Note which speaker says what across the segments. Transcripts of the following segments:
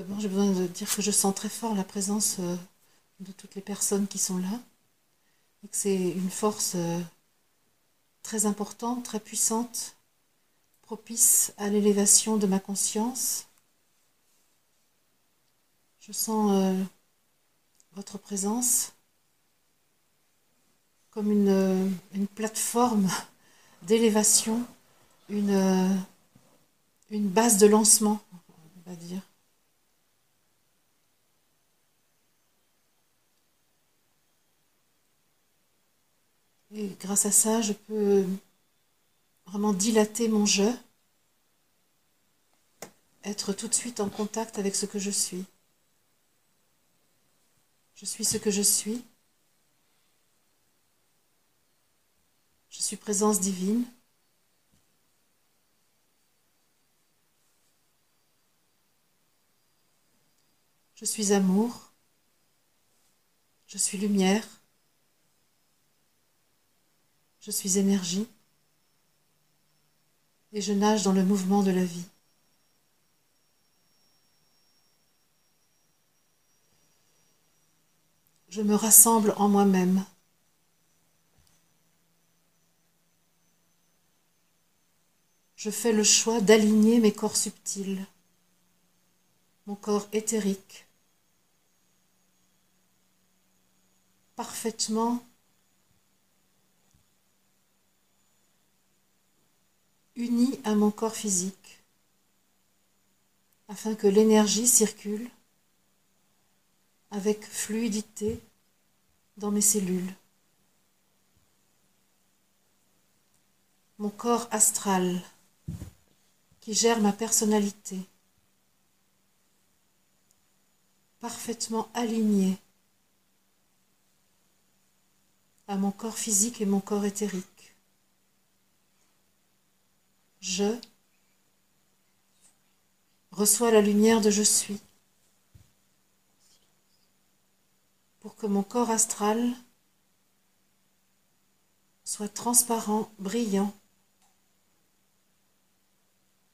Speaker 1: D'abord, j'ai besoin de dire que je sens très fort la présence euh, de toutes les personnes qui sont là. Et que c'est une force euh, très importante, très puissante, propice à l'élévation de ma conscience. Je sens euh, votre présence comme une, plateforme d'élévation, une base de lancement, on va dire. Et grâce à ça, je peux vraiment dilater mon jeu, être tout de suite en contact avec ce que je suis. Je suis ce que je suis. Je suis présence divine. Je suis amour. Je suis lumière. Je suis énergie. Et je nage dans le mouvement de la vie. Je me rassemble en moi-même. Je fais le choix d'aligner mes corps subtils, mon corps éthérique, parfaitement uni à mon corps physique, afin que l'énergie circule avec fluidité dans mes cellules. Mon corps astral qui gère ma personnalité, parfaitement aligné à mon corps physique et mon corps éthérique. Je reçois la lumière de je suis pour que mon corps astral soit transparent, brillant,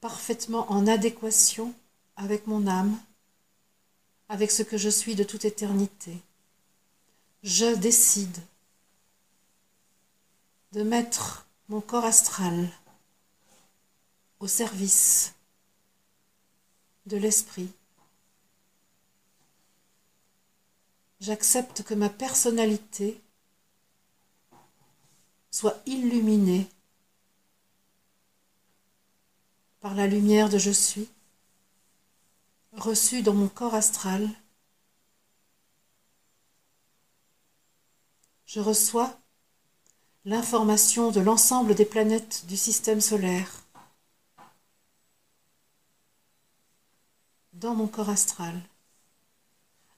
Speaker 1: parfaitement en adéquation avec mon âme, avec ce que je suis de toute éternité. Je décide de mettre mon corps astral au service de l'esprit. J'accepte que ma personnalité soit illuminée par la lumière de je suis, reçue dans mon corps astral. Je reçois l'information de l'ensemble des planètes du système solaire dans mon corps astral,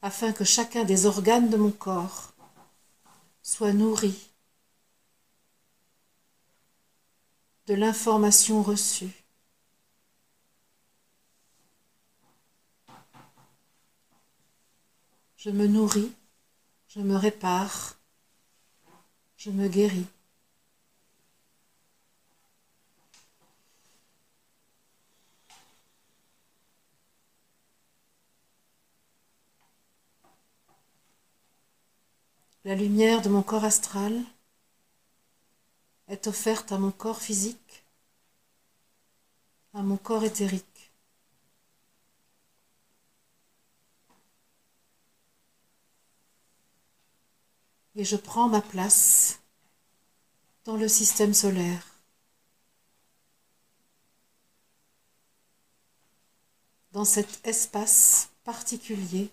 Speaker 1: afin que chacun des organes de mon corps soit nourri de l'information reçue. Je me nourris, je me répare, je me guéris. La lumière de mon corps astral est offerte à mon corps physique, à mon corps éthérique. Et je prends ma place dans le système solaire. Dans cet espace particulier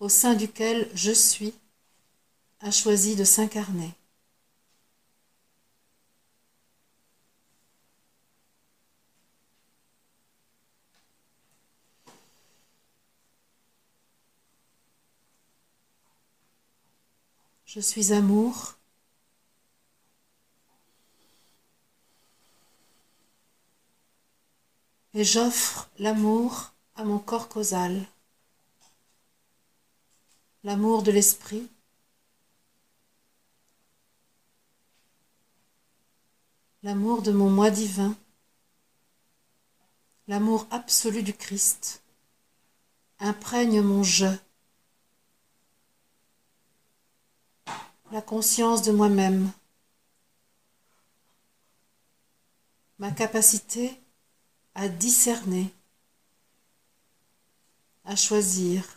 Speaker 1: au sein duquel je suis a choisi de s'incarner. Je suis amour. Et j'offre l'amour à mon corps causal l'amour de l'esprit, l'amour de mon moi divin, L'amour absolu du Christ imprègne mon je, la conscience de moi-même, ma capacité à discerner, à choisir.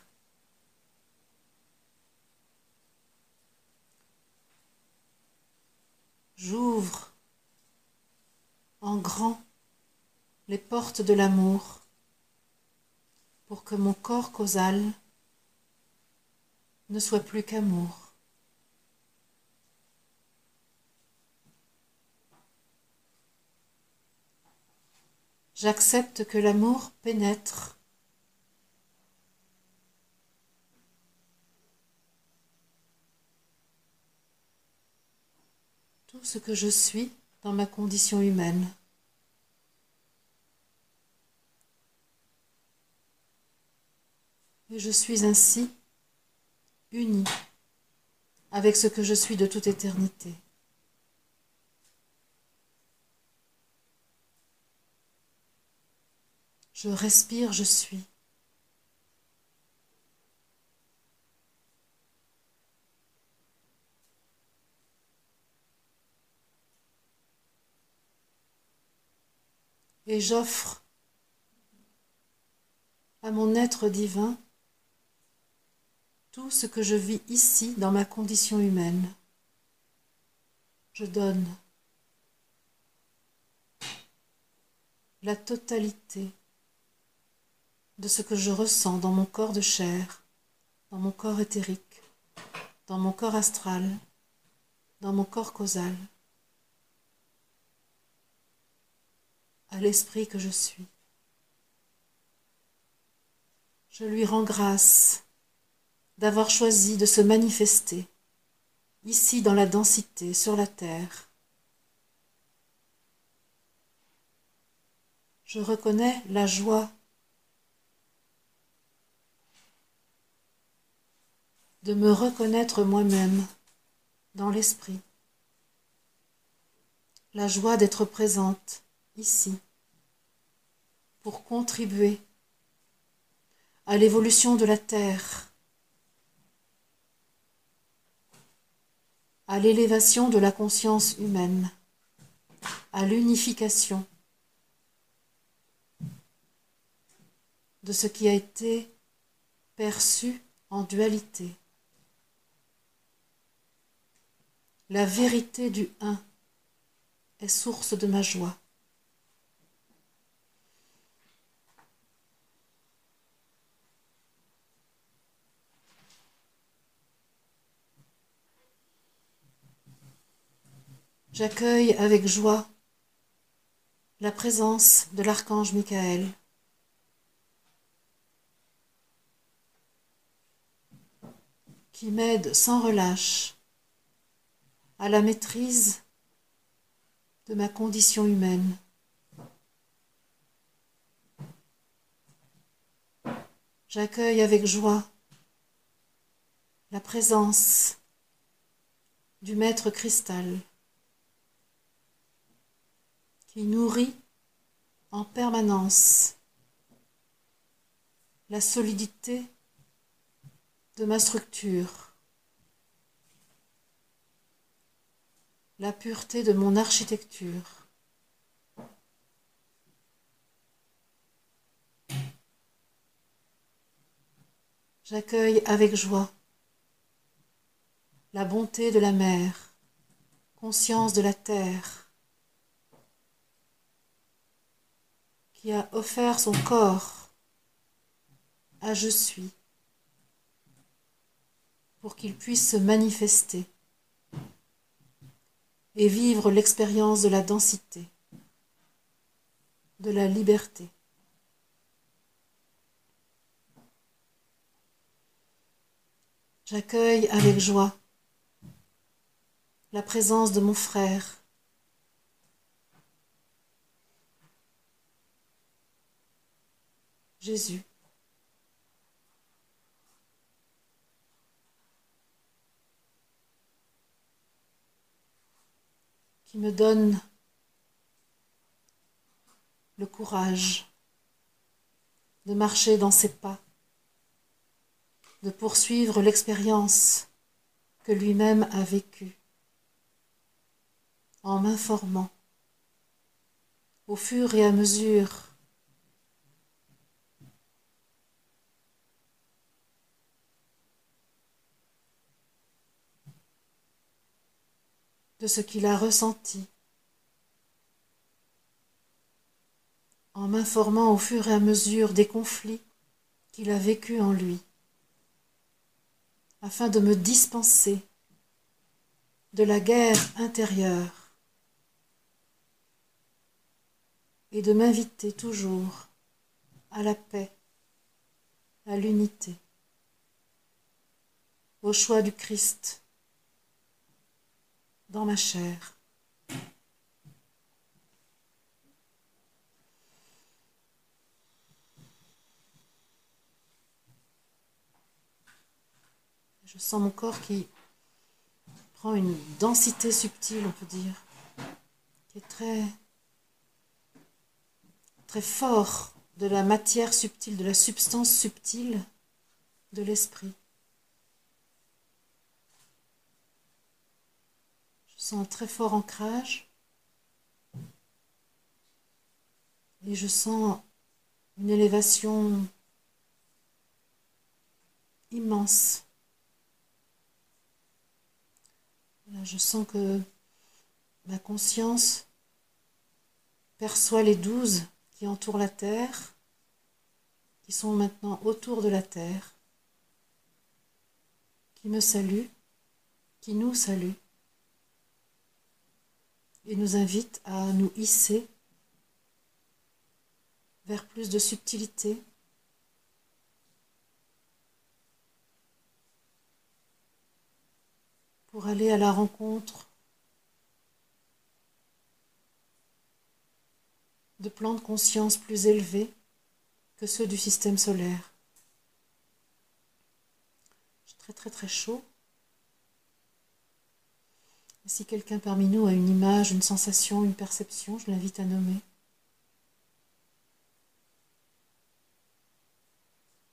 Speaker 1: J'ouvre en grand les portes de l'amour pour que mon corps causal ne soit plus qu'amour. J'accepte que l'amour pénètre ce que je suis dans ma condition humaine. Et je suis ainsi uni avec ce que je suis de toute éternité. Je respire, je suis. Et j'offre à mon être divin tout ce que je vis ici dans ma condition humaine. Je donne la totalité de ce que je ressens dans mon corps de chair, dans mon corps éthérique, dans mon corps astral, dans mon corps causal, à l'esprit que je suis. Je lui rends grâce d'avoir choisi de se manifester ici dans la densité, sur la terre. Je reconnais la joie de me reconnaître moi-même dans l'esprit, la joie d'être présente ici pour contribuer à l'évolution de la Terre à l'élévation de la conscience humaine, à l'unification de ce qui a été perçu en dualité. La vérité du un est source de ma joie. J'accueille avec joie la présence de l'archange Michael. qui m'aide sans relâche à la maîtrise de ma condition humaine. J'accueille avec joie la présence du Maître cristal qui nourrit en permanence la solidité de ma structure, la pureté de mon architecture. J'accueille avec joie la bonté de la mer, conscience de la terre, qui a offert son corps à Je suis pour qu'il puisse se manifester et vivre l'expérience de la densité, de la liberté. J'accueille avec joie la présence de mon frère Jésus. qui me donne le courage de marcher dans ses pas, de poursuivre l'expérience que lui-même a vécue, en m'informant au fur et à mesure de ce qu'il a ressenti, en m'informant au fur et à mesure des conflits qu'il a vécus en lui, afin de me dispenser de la guerre intérieure et de m'inviter toujours à la paix, à l'unité, au choix du Christ dans ma chair. Je sens mon corps qui prend une densité subtile, on peut dire, qui est très, très fort de la matière subtile, de la substance subtile de l'esprit. Sens très fort ancrage. Et je sens une élévation immense. Je sens que ma conscience perçoit les douze qui entourent la Terre, qui sont maintenant autour de la Terre, qui me saluent, qui nous saluent, et nous invitent à nous hisser vers plus de subtilité, pour aller à la rencontre de plans de conscience plus élevés que ceux du système solaire. J'ai très très très chaud. Si quelqu'un parmi nous a une image, une sensation, une perception, je l'invite à nommer.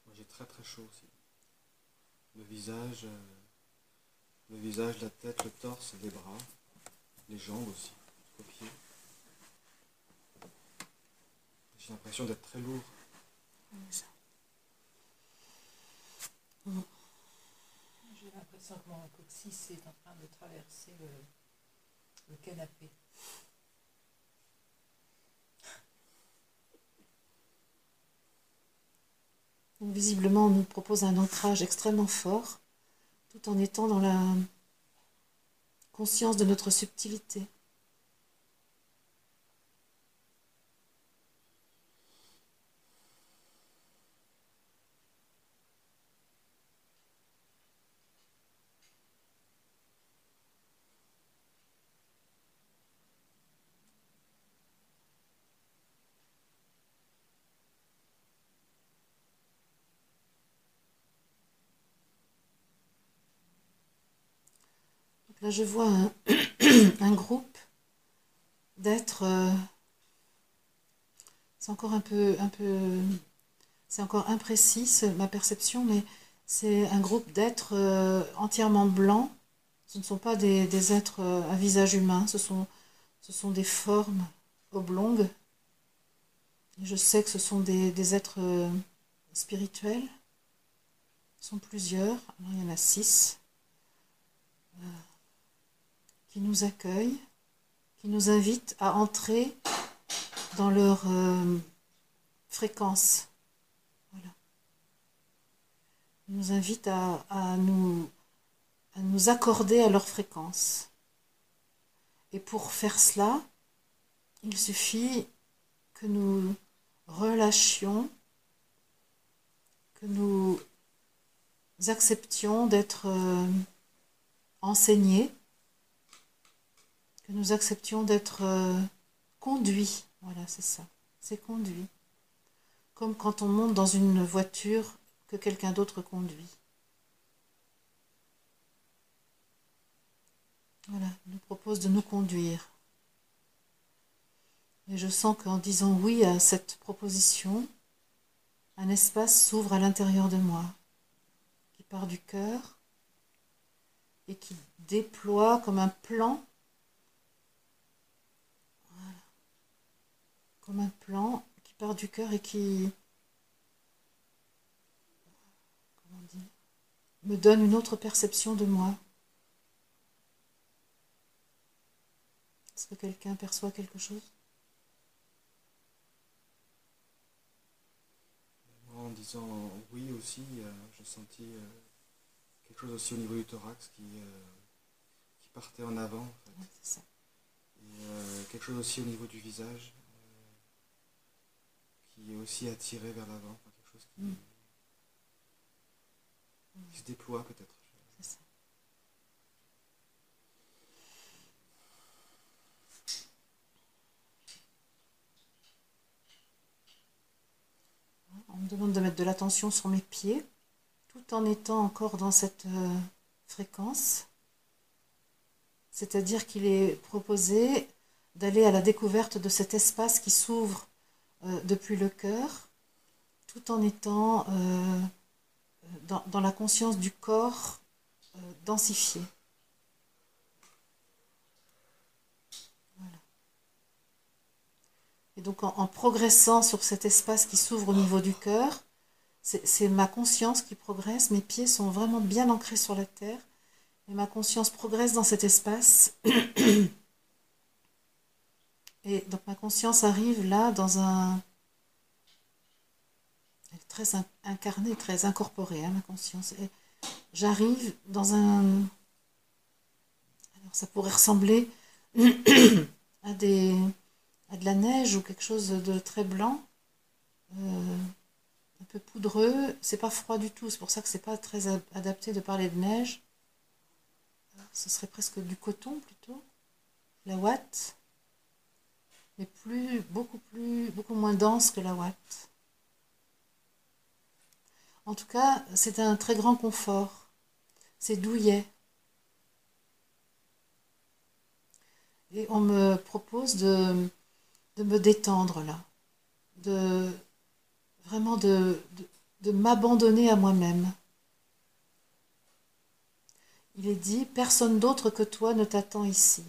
Speaker 2: Moi j'ai très très chaud aussi. Le visage... Euh, le visage, la tête, le torse, les bras, les jambes aussi, jusqu'aux pieds. J'ai l'impression d'être très lourd.
Speaker 3: J'ai l'impression que mon coccyx est en train de traverser le, le canapé.
Speaker 1: visiblement, on nous propose un ancrage extrêmement fort tout en étant dans la conscience de notre subtilité. Là, je vois un, groupe d'êtres. Euh, c'est encore un peu, un peu, c'est encore imprécis ma perception, mais c'est un groupe d'êtres euh, entièrement blancs. Ce ne sont pas des, êtres euh, à visage humain, ce sont, ce sont des formes oblongues. je sais que ce sont des, êtres spirituels. Ils sont plusieurs. il y en a six qui nous accueillent, qui nous invitent à entrer dans leur euh, fréquence. Voilà. Ils nous invitent à, nous, à nous accorder à leur fréquence. Et pour faire cela, il suffit que nous relâchions, que nous acceptions d'être euh, enseignés que nous acceptions d'être euh, conduits. Voilà, c'est ça. C'est conduit. Comme quand on monte dans une voiture que quelqu'un d'autre conduit. Voilà, il nous propose de nous conduire. Et je sens qu'en disant oui à cette proposition, un espace s'ouvre à l'intérieur de moi, qui part du cœur et qui déploie comme un plan, comme un plan qui part du cœur et qui, comment dire, me donne une autre perception de moi. Est-ce que quelqu'un perçoit quelque chose?
Speaker 2: Moi, en disant oui aussi, euh, j'ai senti euh, quelque chose aussi au niveau du thorax qui, euh, qui partait en avant. En fait.
Speaker 1: Ça.
Speaker 2: Et euh, quelque chose aussi au niveau du visage qui est aussi attiré vers l'avant. Enfin, quelque chose qui,
Speaker 1: Mm.
Speaker 2: qui se déploie peut-être.
Speaker 1: C'est ça. On me demande de mettre de l'attention sur mes pieds, tout en étant encore dans cette euh, fréquence. C'est-à-dire qu'il est proposé d'aller à la découverte de cet espace qui s'ouvre euh, depuis le cœur, tout en étant euh, dans, la conscience du corps euh, densifié. Et donc en, progressant sur cet espace qui s'ouvre au niveau du cœur, c'est ma conscience qui progresse, mes pieds sont vraiment bien ancrés sur la terre, et ma conscience progresse dans cet espace. Et donc ma conscience arrive là dans un... Elle est très in- incarnée, très incorporée, hein, ma conscience. Et j'arrive dans un... Alors ça pourrait ressembler à, des... à de la neige ou quelque chose de très blanc, euh, un peu poudreux. C'est pas froid du tout, c'est pour ça que c'est pas très adapté de parler de neige. Ce serait presque du coton plutôt, la ouate mais plus, beaucoup plus, beaucoup moins dense que la ouate. En tout cas, c'est un très grand confort. C'est douillet. Et on me propose de, me détendre là, de vraiment de, de m'abandonner à moi-même. Il est dit, personne d'autre que toi ne t'attend ici.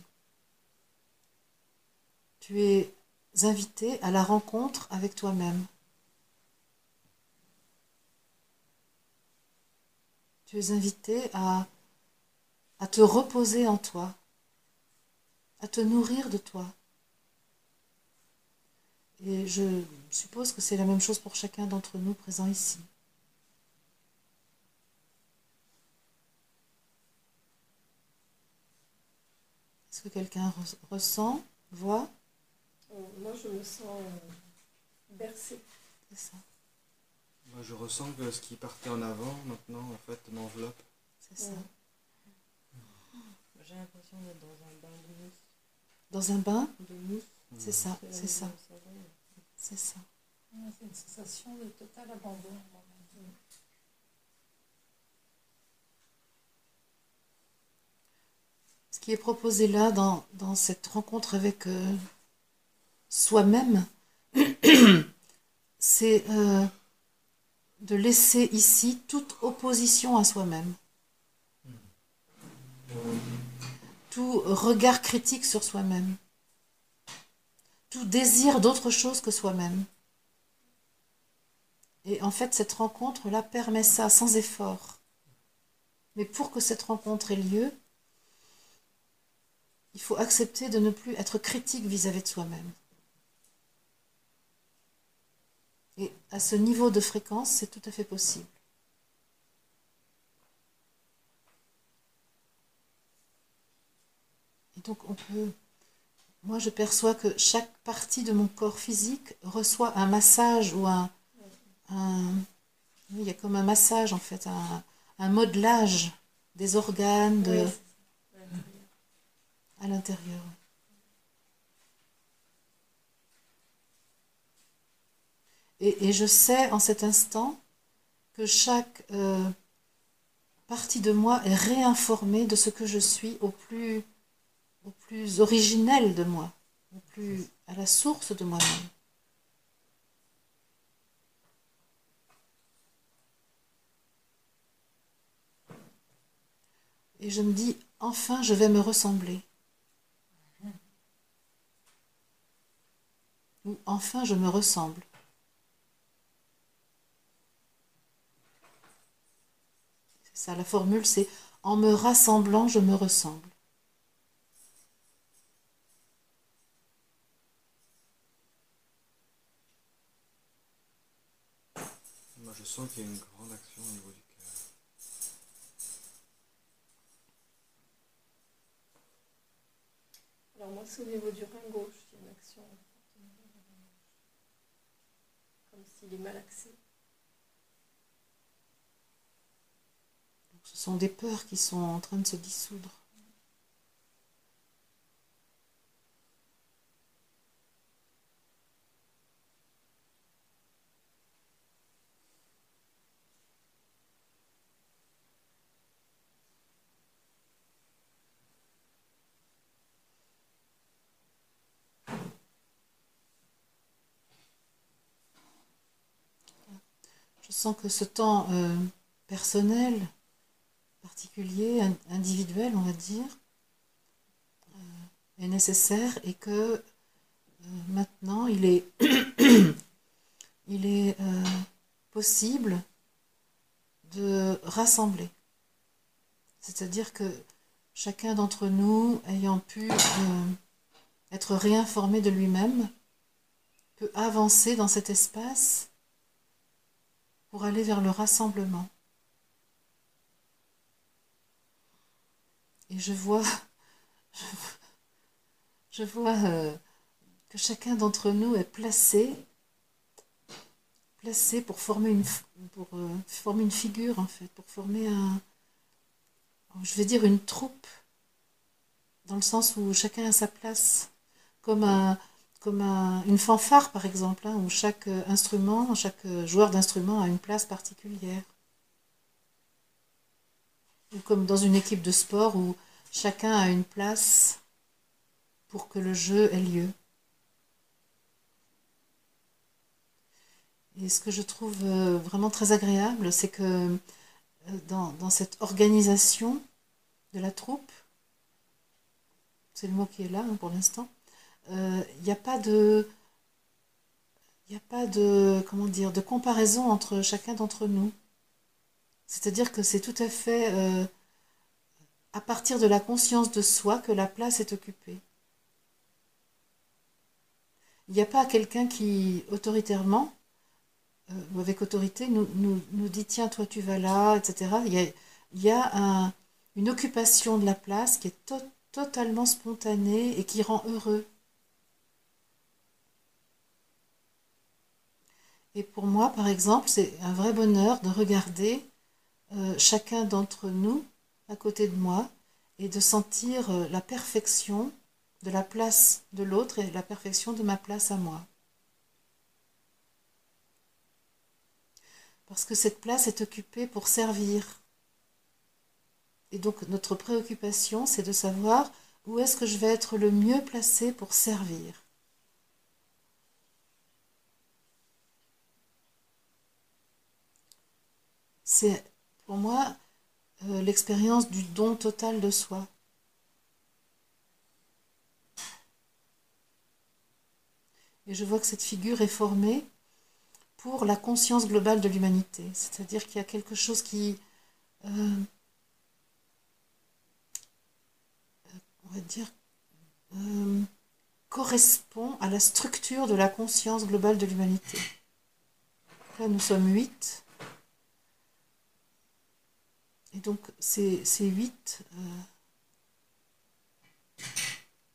Speaker 1: Tu es invité à la rencontre avec toi-même. Tu es invité à, te reposer en toi, à te nourrir de toi. Et je suppose que c'est la même chose pour chacun d'entre nous présents ici. Est-ce que quelqu'un re- ressent, voit?
Speaker 4: Moi, je me sens euh, bercée.
Speaker 1: C'est ça,
Speaker 2: Moi, je ressens que ce qui partait en avant, maintenant, en fait, m'enveloppe.
Speaker 1: c'est ça.
Speaker 4: Ouais. J'ai l'impression d'être dans un bain de mousse.
Speaker 1: Dans un bain,
Speaker 4: De mousse.
Speaker 1: c'est ça, c'est ça, c'est ça.
Speaker 3: C'est une sensation de total abandon.
Speaker 1: Ce qui est proposé là, dans, dans cette rencontre avec euh, soi-même, c'est euh, de laisser ici toute opposition à soi-même. Tout regard critique sur soi-même. Tout désir d'autre chose que soi-même. Et en fait, cette rencontre-là permet ça sans effort. Mais pour que cette rencontre ait lieu, il faut accepter de ne plus être critique vis-à-vis de soi-même. Et à ce niveau de fréquence, c'est tout à fait possible. Et donc on peut... Moi, je perçois que chaque partie de mon corps physique reçoit un massage ou un... il y a comme un massage, en fait, un, un modelage des organes de,
Speaker 4: Oui. À l'intérieur.
Speaker 1: Et, je sais en cet instant que chaque euh, partie de moi est réinformée de ce que je suis au plus, au plus originel de moi, au plus à la source de moi-même. Et je me dis, enfin, je vais me ressembler. Ou enfin, je me ressemble. Ça, la formule, c'est en me rassemblant, je me ressemble.
Speaker 2: Moi, je sens qu'il y a une grande action au niveau du cœur.
Speaker 5: Alors moi, c'est au niveau du rein gauche, il y a une action. Comme s'il est malaxé.
Speaker 1: Donc, sont des peurs qui sont en train de se dissoudre. Je sens que ce temps euh, personnel, particulier, in- individuel, on va dire, euh, est nécessaire et que euh, maintenant il est, euh, possible de rassembler. C'est-à-dire que chacun d'entre nous, ayant pu être réinformé de lui-même, peut avancer dans cet espace pour aller vers le rassemblement. Et je vois, je vois, euh, que chacun d'entre nous est placé, pour euh, former une figure en fait, pour former un, je vais dire une troupe, dans le sens où chacun a sa place, comme un, une fanfare par exemple, hein, où chaque euh, instrument, chaque joueur d'instrument a une place particulière. Ou comme dans une équipe de sport où chacun a une place pour que le jeu ait lieu. Et ce que je trouve euh, vraiment très agréable, c'est que euh, dans, cette organisation de la troupe, c'est le mot qui est là hein, pour l'instant, euh, il n'y a pas de il n'y a pas de comment dire de comparaison entre chacun d'entre nous. C'est-à-dire que c'est tout à fait euh, à partir de la conscience de soi que la place est occupée. Il n'y a pas quelqu'un qui autoritairement euh, ou avec autorité nous, dit tiens toi tu vas là, etc. Il y a, une occupation de la place qui est to- totalement spontanée et qui rend heureux. Et pour moi, par exemple, c'est un vrai bonheur de regarder euh, chacun d'entre nous à côté de moi et de sentir euh, la perfection de la place de l'autre et la perfection de ma place à moi. Parce que cette place est occupée pour servir. Et donc notre préoccupation, c'est de savoir où est-ce que je vais être le mieux placé pour servir. C'est pour moi euh, l'expérience du don total de soi. Et je vois que cette figure est formée pour la conscience globale de l'humanité. C'est-à-dire qu'il y a quelque chose qui, euh, on va dire, euh, correspond à la structure de la conscience globale de l'humanité. Là, nous sommes huit. Et donc, ces, ces huit. euh,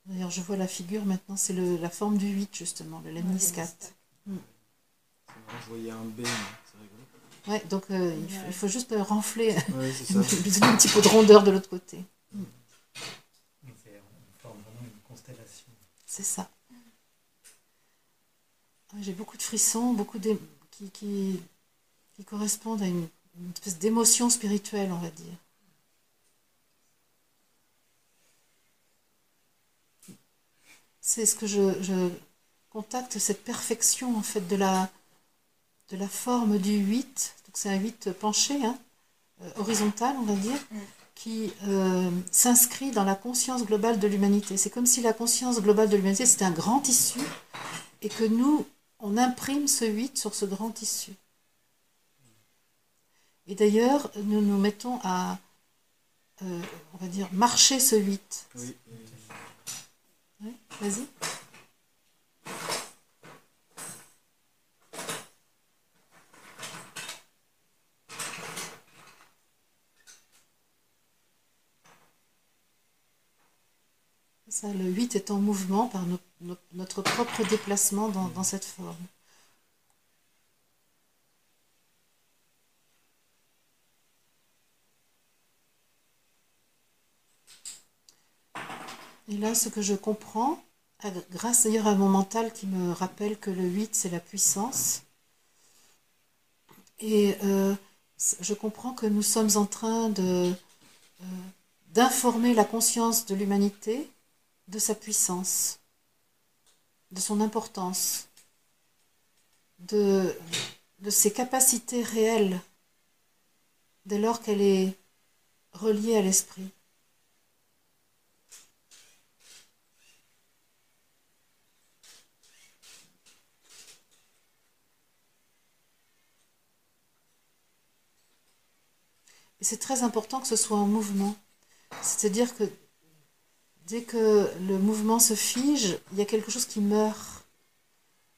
Speaker 1: D'ailleurs, je vois la figure maintenant, c'est le- la forme du 8, justement, le lemniscat.
Speaker 2: C'est marrant, je voyais un B, c'est rigolo.
Speaker 1: Ouais, donc euh, il, faut, il faut juste euh, renfler, lui donner un petit peu de rondeur de l'autre côté.
Speaker 6: C'est- On forme vraiment une constellation.
Speaker 1: C'est ça. Ouais, J'ai beaucoup de frissons, beaucoup d'é- qui, qui, qui correspondent à une, une espèce d'émotion spirituelle, on va dire. C'est ce que je, je contacte, cette perfection en fait de la, de la forme du 8. Donc c'est un 8 penché, hein, euh, horizontal, on va dire, qui euh, s'inscrit dans la conscience globale de l'humanité. C'est comme si la conscience globale de l'humanité, c'était un grand tissu, et que nous, on imprime ce 8 sur ce grand tissu. Et d'ailleurs, nous nous mettons à, euh, on va dire, marcher ce 8.
Speaker 2: Oui.
Speaker 1: Vas-y. Ça, le 8 est en mouvement par no- no- notre propre déplacement dans, dans cette forme. Et là, ce que je comprends, grâce d'ailleurs à mon mental qui me rappelle que le 8, c'est la puissance, et euh, je comprends que nous sommes en train euh, d'informer la conscience de l'humanité de sa puissance, de son importance, de ses capacités réelles, dès lors qu'elle est reliée à l'esprit. Et c'est très important que ce soit en mouvement. C'est-à-dire que dès que le mouvement se fige, il y a quelque chose qui meurt.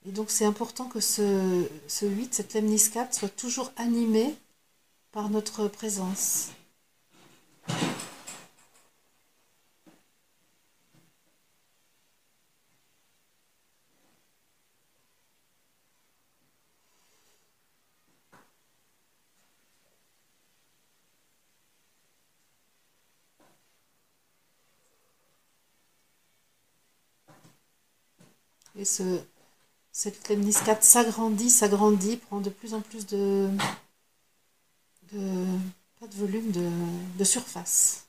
Speaker 1: Et donc c'est important que ce, ce 8, cette lemniscate, soit toujours animé par notre présence. Et ce, cette lemniscate s'agrandit, s'agrandit, prend de plus en plus de, de volume, de, de surface.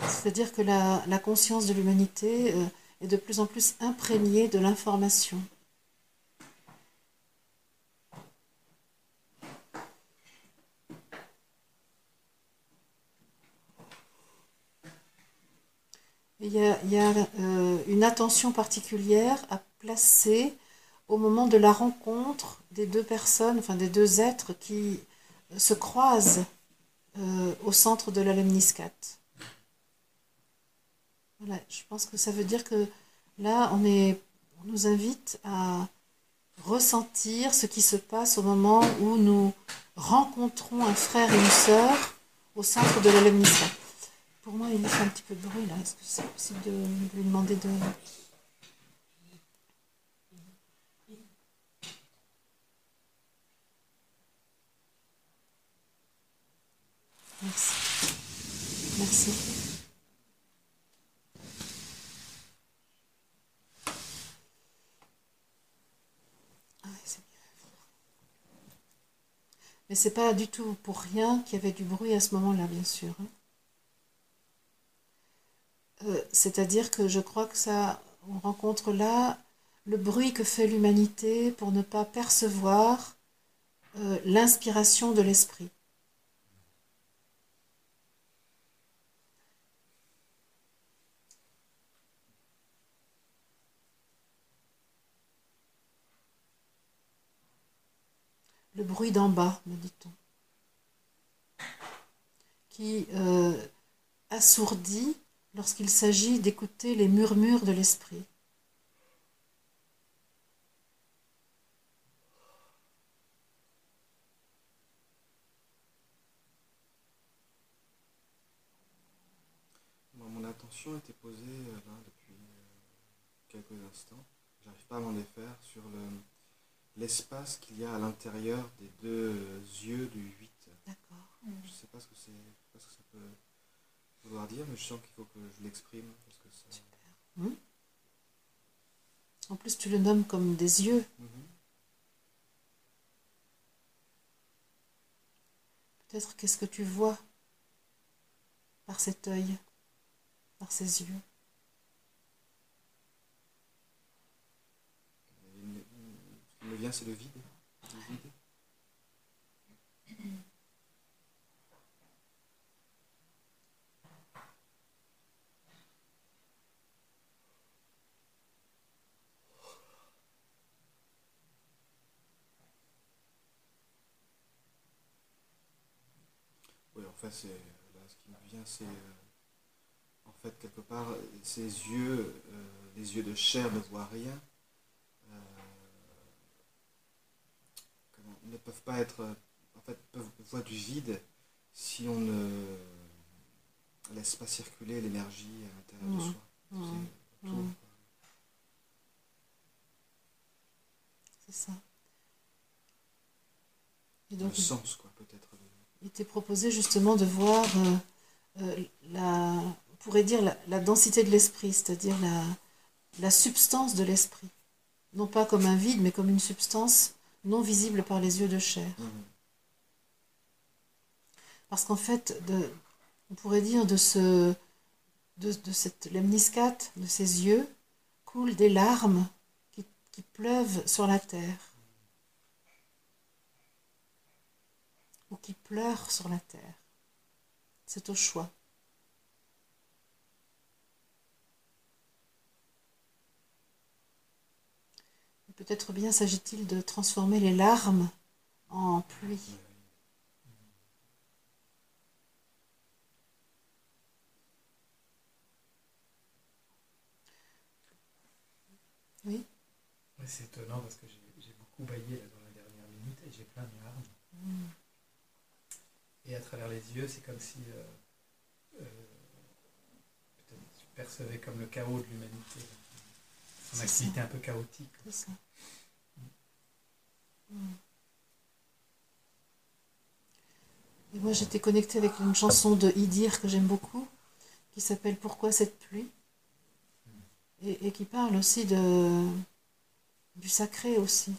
Speaker 1: C'est-à-dire que la, la conscience de l'humanité euh, est de plus en plus imprégnée de l'information. Il y a, euh, une attention particulière à placer au moment de la rencontre des deux personnes, enfin des deux êtres qui se croisent euh, au centre de la lemniscate. Voilà, je pense que ça veut dire que là, on, est, on nous invite à ressentir ce qui se passe au moment où nous rencontrons un frère et une sœur au centre de la lemniscate. Pour moi, il fait un petit peu de bruit là. Est-ce que c'est possible de, lui demander de. Merci. Merci. Ah c'est. Mais c'est pas du tout pour rien qu'il y avait du bruit à ce moment-là, bien sûr. hein. Euh, C'est-à-dire que je crois que ça, on rencontre là le bruit que fait l'humanité pour ne pas percevoir euh, l'inspiration de l'esprit. Le bruit d'en bas, me dit-on, qui euh, assourdit lorsqu'il s'agit d'écouter les murmures de l'esprit.
Speaker 2: Mon attention était posée euh, là depuis euh, quelques instants. J'arrive pas à m'en défaire sur le- l'espace qu'il y a à l'intérieur des deux euh, yeux du 8.
Speaker 1: D'accord.
Speaker 2: Je sais pas ce que c'est, je sais pas ce que ça peut vouloir dire, mais je sens qu'il faut que je l'exprime. Parce ça... Super.
Speaker 1: Hmm. En plus, tu le nommes comme des yeux.
Speaker 2: Mhm.
Speaker 1: Peut-être qu'est-ce que tu vois par cet œil, par ces yeux?
Speaker 2: Il me vient, c'est. Le vide. Oui, en fait, c'est là, ce qui me vient, c'est euh, en fait quelque part ces yeux, euh, les yeux de chair ne voient rien, euh, comment, ne peuvent pas être, en fait, peuvent voir du vide si on ne laisse pas circuler l'énergie à l'intérieur de
Speaker 1: Mhm.
Speaker 2: soi. C'est
Speaker 1: Mhm.
Speaker 2: quoi.
Speaker 1: C'est ça. Et donc,
Speaker 2: le sens, quoi, peut-être.
Speaker 1: Il t'est proposé justement de voir euh, euh, la, on pourrait dire la, la densité de l'esprit, c'est-à-dire la, la substance de l'esprit. Non pas comme un vide, mais comme une substance non visible par les yeux de chair.
Speaker 2: Mhm.
Speaker 1: Parce qu'en fait, de, on pourrait dire de, ce, de, de cette lemniscate, de ses yeux, coulent des larmes qui, qui pleuvent sur la terre. Ou qui pleurent sur la terre. C'est au choix. Peut-être bien s'agit-il de transformer les larmes en pluie. Oui.
Speaker 6: C'est étonnant parce que j'ai j'ai beaucoup baillé là, dans la dernière minute et j'ai plein de larmes.
Speaker 1: Mm.
Speaker 6: Et à travers les yeux, c'est comme si euh, euh, je percevais comme le chaos de l'humanité. Son activité un peu chaotique.
Speaker 1: C'est ça. Mm. Et moi, j'étais connectée avec une chanson de Idir que j'aime beaucoup, qui s'appelle Pourquoi cette pluie? Et, et qui parle aussi de, du sacré aussi.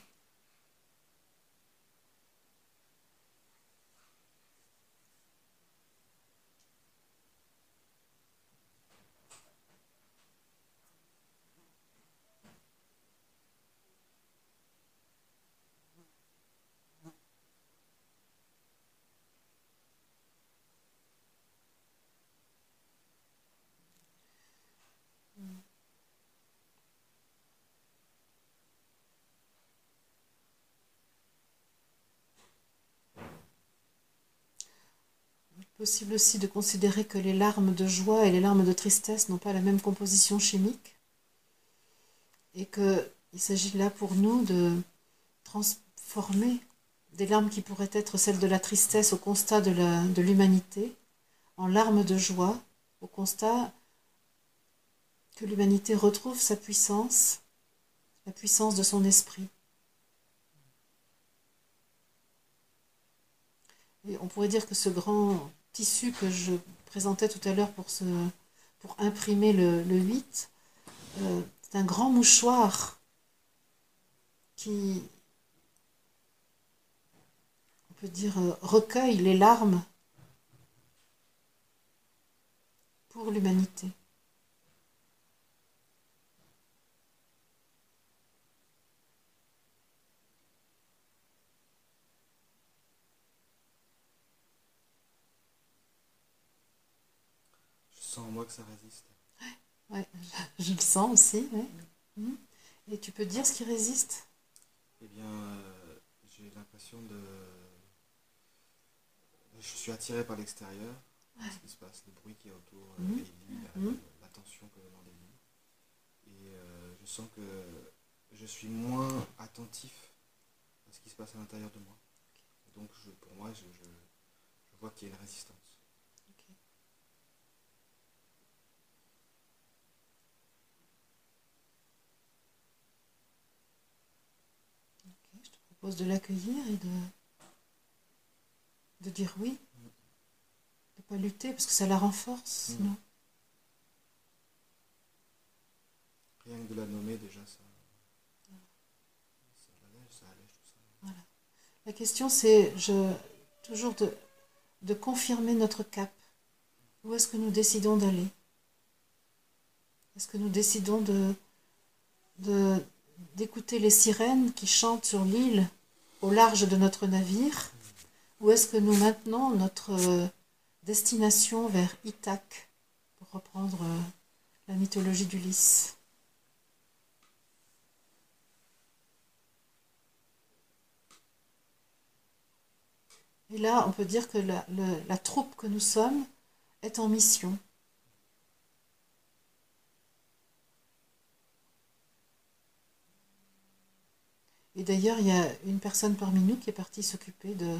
Speaker 1: Possible aussi de considérer que les larmes de joie et les larmes de tristesse n'ont pas la même composition chimique et qu'il s'agit là pour nous de transformer des larmes qui pourraient être celles de la tristesse au constat de la- de l'humanité en larmes de joie au constat que l'humanité retrouve sa puissance, la puissance de son esprit. Et on pourrait dire que ce grand tissu que je présentais tout à l'heure pour, pour imprimer le, le 8, euh, c'est un grand mouchoir qui, on peut dire, euh, recueille les larmes pour l'humanité.
Speaker 2: Sens en moi que ça résiste.
Speaker 1: Ouais, je, je le sens aussi. ouais. Mhm. Et tu peux dire ce qui résiste?
Speaker 2: Eh bien, euh, j'ai l'impression de. Je suis attiré par l'extérieur, par ce qui se passe, le bruit qui est autour euh,
Speaker 1: Mhm.
Speaker 2: la- l'attention que demande. Et euh, je sens que je suis moins attentif à ce qui se passe à l'intérieur de moi. Et donc, je- pour moi, je, je- je vois qu'il y a une résistance.
Speaker 1: Ok, Je te propose de l'accueillir et de, de dire oui. De ne pas lutter parce que ça la renforce.
Speaker 2: Mhm.
Speaker 1: non?
Speaker 2: Rien que de la nommer, déjà, ça. Ça l'allège, ça allège tout ça.
Speaker 1: La question, c'est je, toujours de, de confirmer notre cap. Où est-ce que nous décidons d'aller? Est-ce que nous décidons de, de, d'écouter les sirènes qui chantent sur l'île au large de notre navire Ou est-ce que nous maintenons notre euh, destination vers Ithaque, pour reprendre euh, la mythologie d'Ulysse Et là, on peut dire que la, troupe que nous sommes est en mission. Et d'ailleurs, il y a une personne parmi nous qui est partie s'occuper de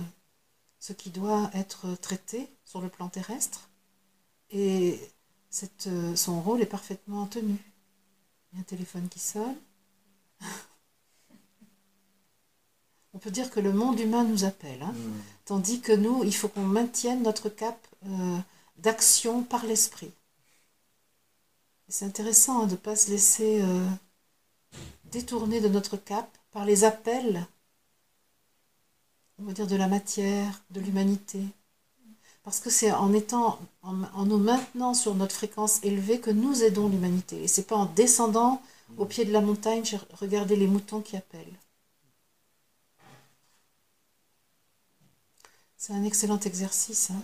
Speaker 1: ce qui doit être traité sur le plan terrestre. Et cette, euh, son rôle est parfaitement tenu. Il y a un téléphone qui sonne. On peut dire que le monde humain nous appelle. hein.
Speaker 2: Mm.
Speaker 1: Tandis que nous, il faut qu'on maintienne notre cap euh, d'action par l'esprit. C'est intéressant hein, de ne pas se laisser euh, détourner de notre cap par les appels, on va dire, de la matière, de l'humanité. Parce que c'est en étant, en, nous maintenant sur notre fréquence élevée que nous aidons l'humanité. Et c'est pas en descendant au pied de la montagne, regarder les moutons qui appellent. C'est un excellent exercice. hein.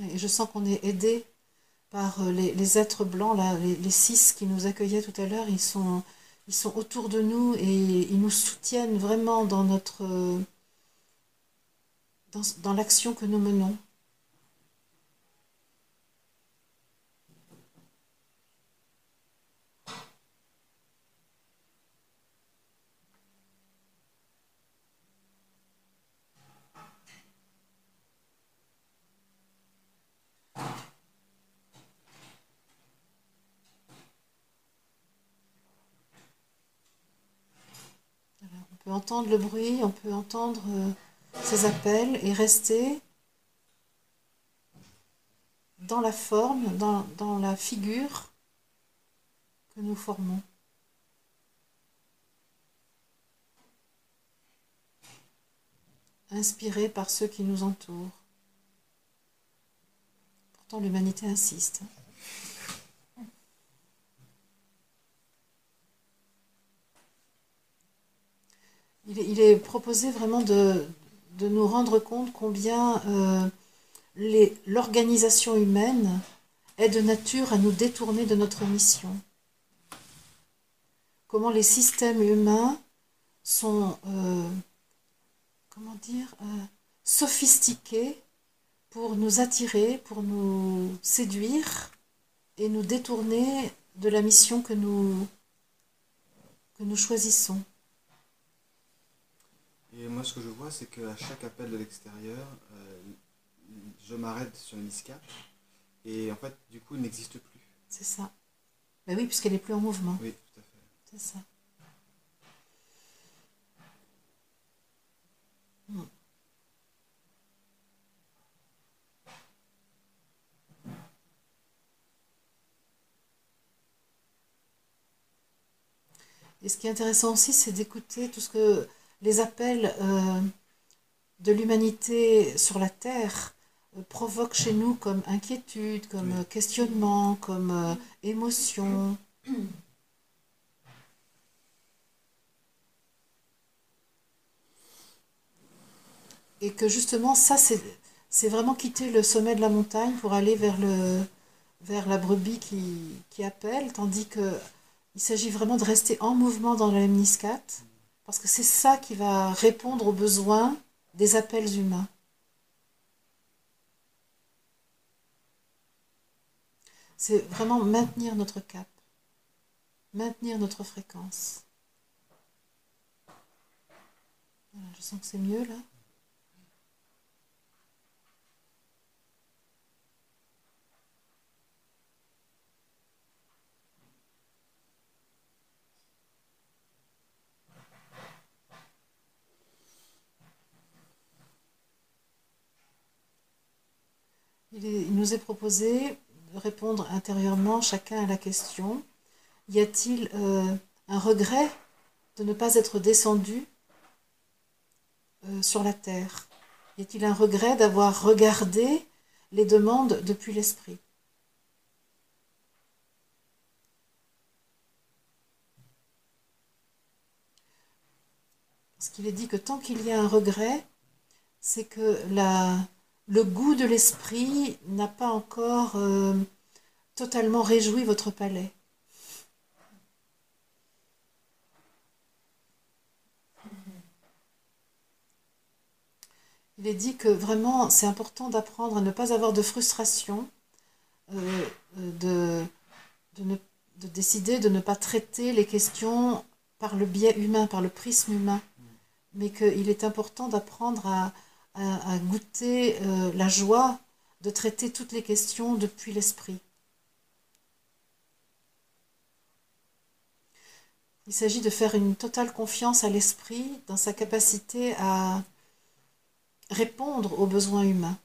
Speaker 1: Et je sens qu'on est aidé par euh, les, êtres blancs, là, les, les six qui nous accueillaient tout à l'heure. Ils sont, autour de nous et ils nous soutiennent vraiment dans euh, dans l'action que nous menons. Voilà, On peut entendre le bruit, on peut entendre euh, ces appels et rester dans la forme, dans, dans la figure que nous formons. Inspirés par ceux qui nous entourent. Pourtant, l'humanité insiste. Il est, proposé vraiment de, nous rendre compte combien euh, l'organisation humaine est de nature à nous détourner de notre mission. Comment les systèmes humains sont, euh, comment dire, euh, sophistiqués pour nous attirer, pour nous séduire et nous détourner de la mission que nous choisissons.
Speaker 2: Et moi, ce que je vois, c'est qu'à chaque appel de l'extérieur, euh, je m'arrête sur une miscap et en fait, du coup, il n'existe plus.
Speaker 1: C'est ça. Ben oui, puisqu'elle n'est plus en mouvement.
Speaker 2: Oui, tout à fait.
Speaker 1: C'est ça. Hmm. Et ce qui est intéressant aussi, c'est d'écouter tout ce que les appels euh, de l'humanité sur la Terre euh, provoquent chez nous comme inquiétude, comme
Speaker 2: Oui.
Speaker 1: euh, questionnement, comme émotion. Et que justement, ça, c'est, c'est vraiment quitter le sommet de la montagne pour aller vers, le, vers la brebis qui, qui appelle, tandis que il s'agit vraiment de rester en mouvement dans le lemniscate, parce que c'est ça qui va répondre aux besoins des appels humains. C'est vraiment maintenir notre cap, maintenir notre fréquence. Je sens que c'est mieux là. Il, nous est proposé de répondre intérieurement chacun à la question. Y a-t-il euh, un regret de ne pas être descendu euh, sur la terre? Y a-t-il un regret d'avoir regardé les demandes depuis l'esprit? Parce qu'il est dit que tant qu'il y a un regret, c'est que la, le goût de l'esprit n'a pas encore euh, totalement réjoui votre palais. Il est dit que vraiment c'est important d'apprendre à ne pas avoir de frustration, euh, de, de, décider de ne pas traiter les questions par le biais humain, par le prisme humain, mais qu'il est important d'apprendre à, à, goûter euh, la joie de traiter toutes les questions depuis l'esprit. Il s'agit de faire une totale confiance à l'esprit dans sa capacité à répondre aux besoins humains.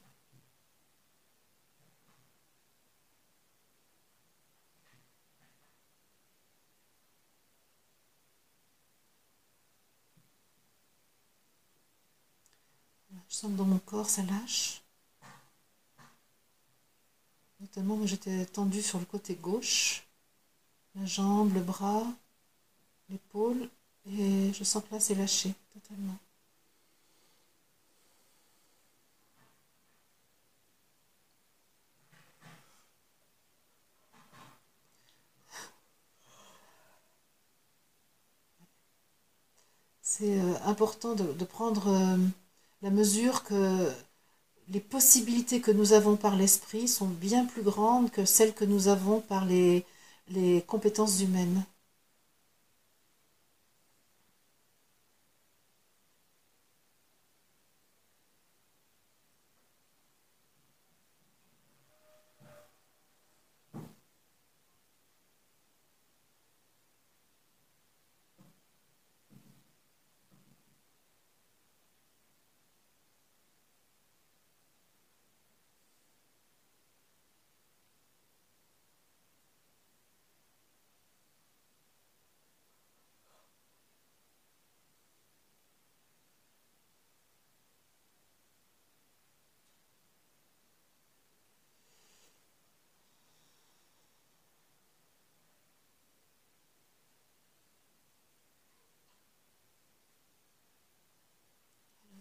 Speaker 1: Je sens que dans mon corps, ça lâche. Notamment, j'étais tendue sur le côté gauche, la jambe, le bras, l'épaule, et je sens que là, c'est lâché totalement. C'est euh, important de, prendre euh, la mesure que les possibilités que nous avons par l'esprit sont bien plus grandes que celles que nous avons par les, les compétences humaines.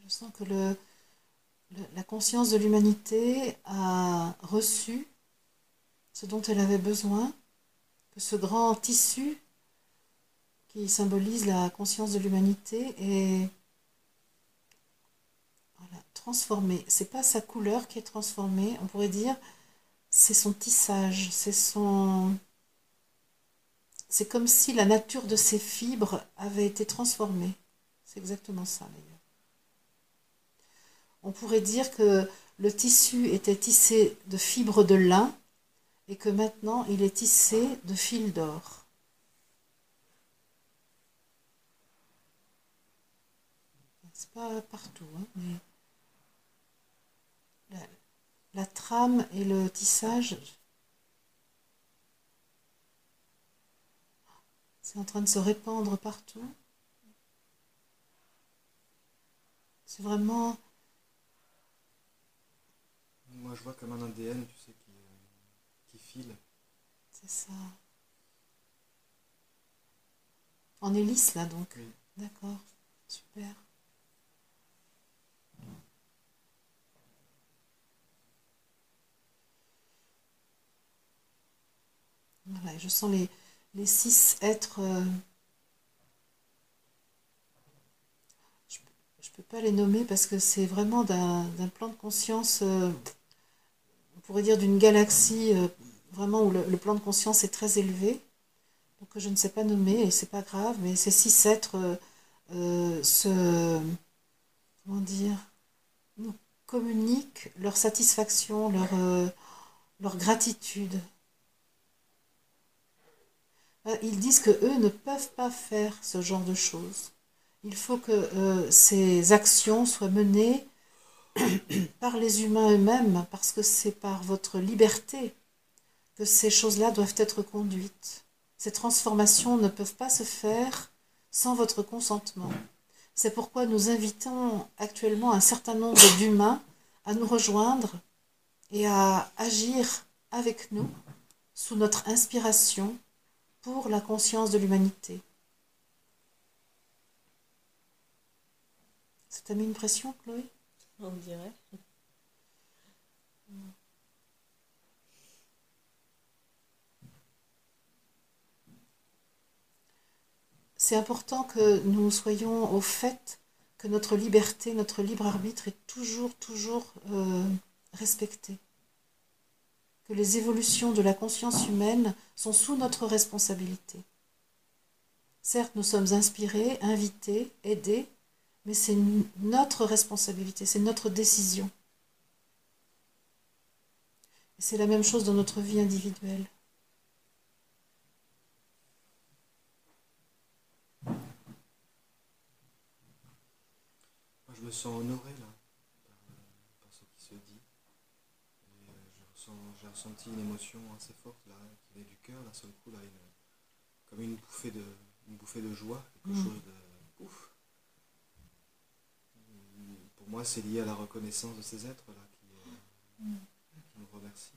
Speaker 1: Je sens que le, la conscience de l'humanité a reçu ce dont elle avait besoin, que ce grand tissu qui symbolise la conscience de l'humanité est voilà, transformé. C'est pas sa couleur qui est transformée, on pourrait dire c'est son tissage, c'est son c'est comme si la nature de ses fibres avait été transformée. C'est exactement ça. On pourrait dire que le tissu était tissé de fibres de lin et que maintenant il est tissé de fils d'or. C'est pas partout, hein, mais la, la trame et le tissage, c'est en train de se répandre partout. C'est vraiment
Speaker 2: moi, je vois comme un ADN, tu sais, qui, euh, qui file.
Speaker 1: C'est ça. En hélice, là, donc.
Speaker 2: Oui.
Speaker 1: D'accord. Super. Voilà, je sens les, les six êtres. Euh, je ne peux pas les nommer parce que c'est vraiment d'un plan de conscience. Euh, pourrait dire d'une galaxie euh, vraiment où le, plan de conscience est très élevé, donc je ne sais pas nommer et c'est pas grave, mais ces six êtres euh, euh, se comment dire nous communiquent leur satisfaction, leur, leur gratitude. Ils disent que eux ne peuvent pas faire ce genre de choses. Il faut que ces actions soient menées par les humains eux-mêmes, parce que c'est par votre liberté que ces choses-là doivent être conduites. Ces transformations ne peuvent pas se faire sans votre consentement. C'est pourquoi nous invitons actuellement un certain nombre d'humains à nous rejoindre et à agir avec nous sous notre inspiration pour la conscience de l'humanité. Ça t'a mis une pression, Chloé?
Speaker 4: On dirait.
Speaker 1: C'est important que nous soyons au fait que notre liberté, notre libre arbitre est toujours, toujours euh, respectée. Que les évolutions de la conscience humaine sont sous notre responsabilité. Certes, nous sommes inspirés, invités, aidés, mais c'est notre responsabilité, c'est notre décision. C'est la même chose dans notre vie individuelle.
Speaker 2: Moi, je me sens honoré là par, ce qui se dit. Euh, j'ai ressenti une émotion assez forte là, qui venait du cœur d'un seul coup là, comme une bouffée de, une bouffée de joie, quelque mm. chose de ouf. Pour moi, c'est lié à la reconnaissance de ces êtres là qui, euh, mm. qui nous remercient.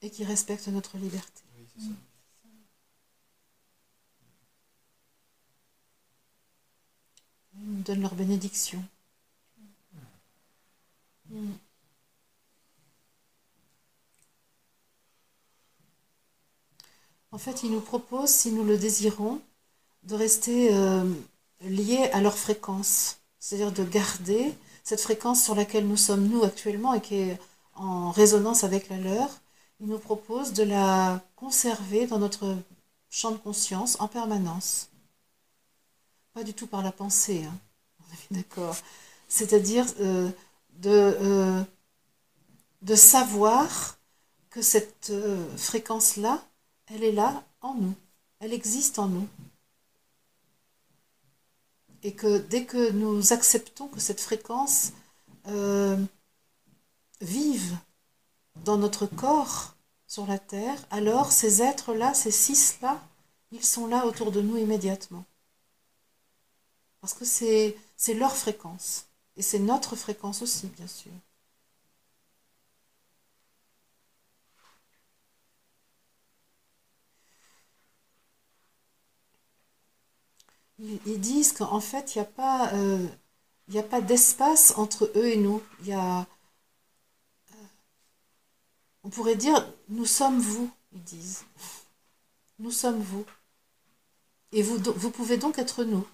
Speaker 1: Et qui respectent notre liberté.
Speaker 2: Oui, c'est ça.
Speaker 1: Ils nous donnent leur bénédiction. Mm. En fait, ils nous proposent, si nous le désirons, de rester euh, liés à leur fréquence, c'est-à-dire de garder cette fréquence sur laquelle nous sommes nous actuellement et qui est en résonance avec la leur. Ils nous proposent de la conserver dans notre champ de conscience en permanence. Pas du tout par la pensée, hein. d'accord. C'est-à-dire euh, de, euh, de savoir que cette euh, fréquence-là, elle est là en nous, elle existe en nous. Et que dès que nous acceptons que cette fréquence euh, vive dans notre corps sur la Terre, alors ces êtres-là, ces six-là, ils sont là autour de nous immédiatement. Parce que c'est leur fréquence. Et c'est notre fréquence aussi, bien sûr. Ils disent qu'en fait, il n'y a pas, euh, a pas d'espace entre eux et nous. Y a, euh, on pourrait dire, nous sommes vous, ils disent. Nous sommes vous. Et vous, vous pouvez donc être nous.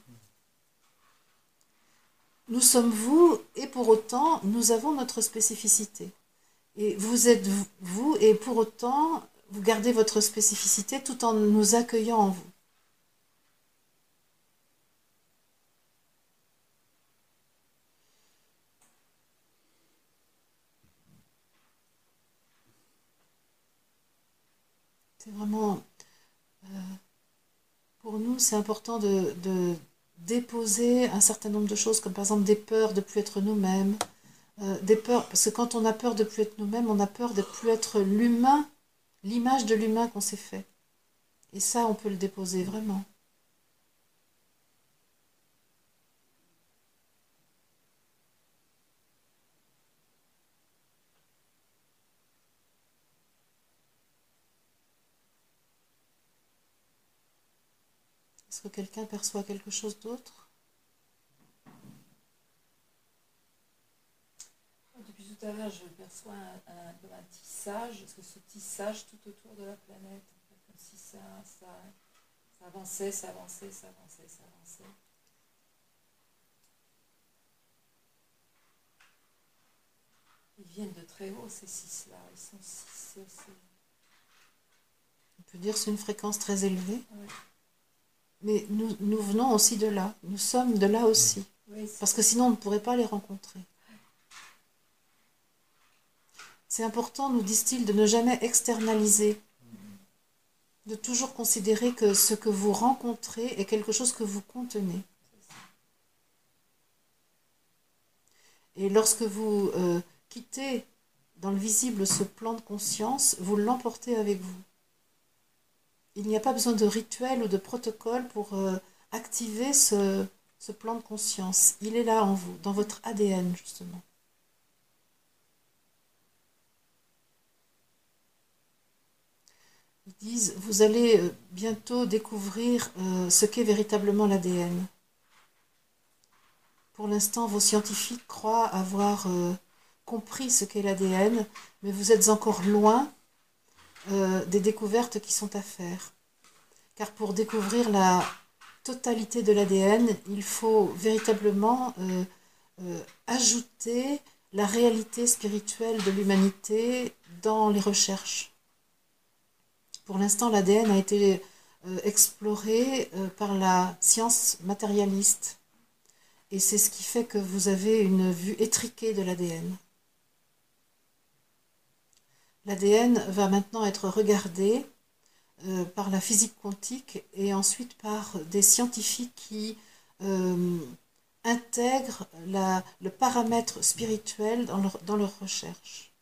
Speaker 1: Nous sommes vous et pour autant, nous avons notre spécificité. Et vous êtes vous et pour autant, vous gardez votre spécificité tout en nous accueillant en vous. C'est vraiment, euh, pour nous, c'est important de, déposer un certain nombre de choses, comme par exemple des peurs de plus être nous-mêmes, euh, des peurs, parce que quand on a peur de plus être nous-mêmes, on a peur de plus être l'humain, l'image de l'humain qu'on s'est fait. Et ça, on peut le déposer vraiment. Quelqu'un perçoit quelque chose d'autre
Speaker 3: Depuis tout à l'heure, je perçois un, un, tissage, parce que ce tissage tout autour de la planète, comme si ça, ça, ça avançait, ça avançait, ça avançait, ça avançait. Ils viennent de très haut, ces six-là. Ils sont six.
Speaker 1: On peut dire que c'est une fréquence très élevée. Mais nous, nous, venons aussi de là. Nous sommes de là aussi. Parce que sinon, on ne pourrait pas les rencontrer. C'est important, nous disent-ils, de ne jamais externaliser. De toujours considérer que ce que vous rencontrez est quelque chose que vous contenez. Et lorsque vous euh, quittez dans le visible ce plan de conscience, vous l'emportez avec vous. Il n'y a pas besoin de rituel ou de protocole pour euh, activer ce, plan de conscience, il est là en vous, dans votre ADN justement. Ils disent, vous allez euh, bientôt découvrir euh, ce qu'est véritablement l'ADN. Pour l'instant, vos scientifiques croient avoir compris ce qu'est l'ADN, mais vous êtes encore loin des découvertes qui sont à faire. Car pour découvrir la totalité de l'ADN, il faut véritablement ajouter la réalité spirituelle de l'humanité dans les recherches. Pour l'instant, l'ADN a été euh, exploré euh, par la science matérialiste. Et c'est ce qui fait que vous avez une vue étriquée de l'ADN. L'ADN va maintenant être regardé euh, par la physique quantique et ensuite par des scientifiques qui intègrent le paramètre spirituel dans leur, dans recherche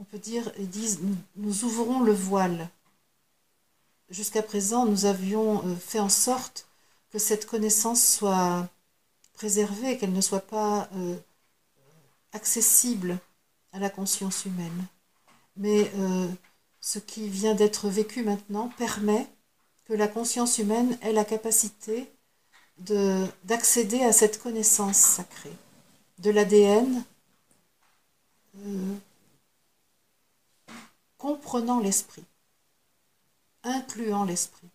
Speaker 1: on peut dire, ils disent, nous, ouvrons le voile. Jusqu'à présent, nous avions euh, fait en sorte que cette connaissance soit préservée, qu'elle ne soit pas euh, accessible à la conscience humaine. Mais euh, ce qui vient d'être vécu maintenant permet que la conscience humaine ait la capacité d'accéder à cette connaissance sacrée, de l'ADN, comprenant l'esprit, incluant l'esprit,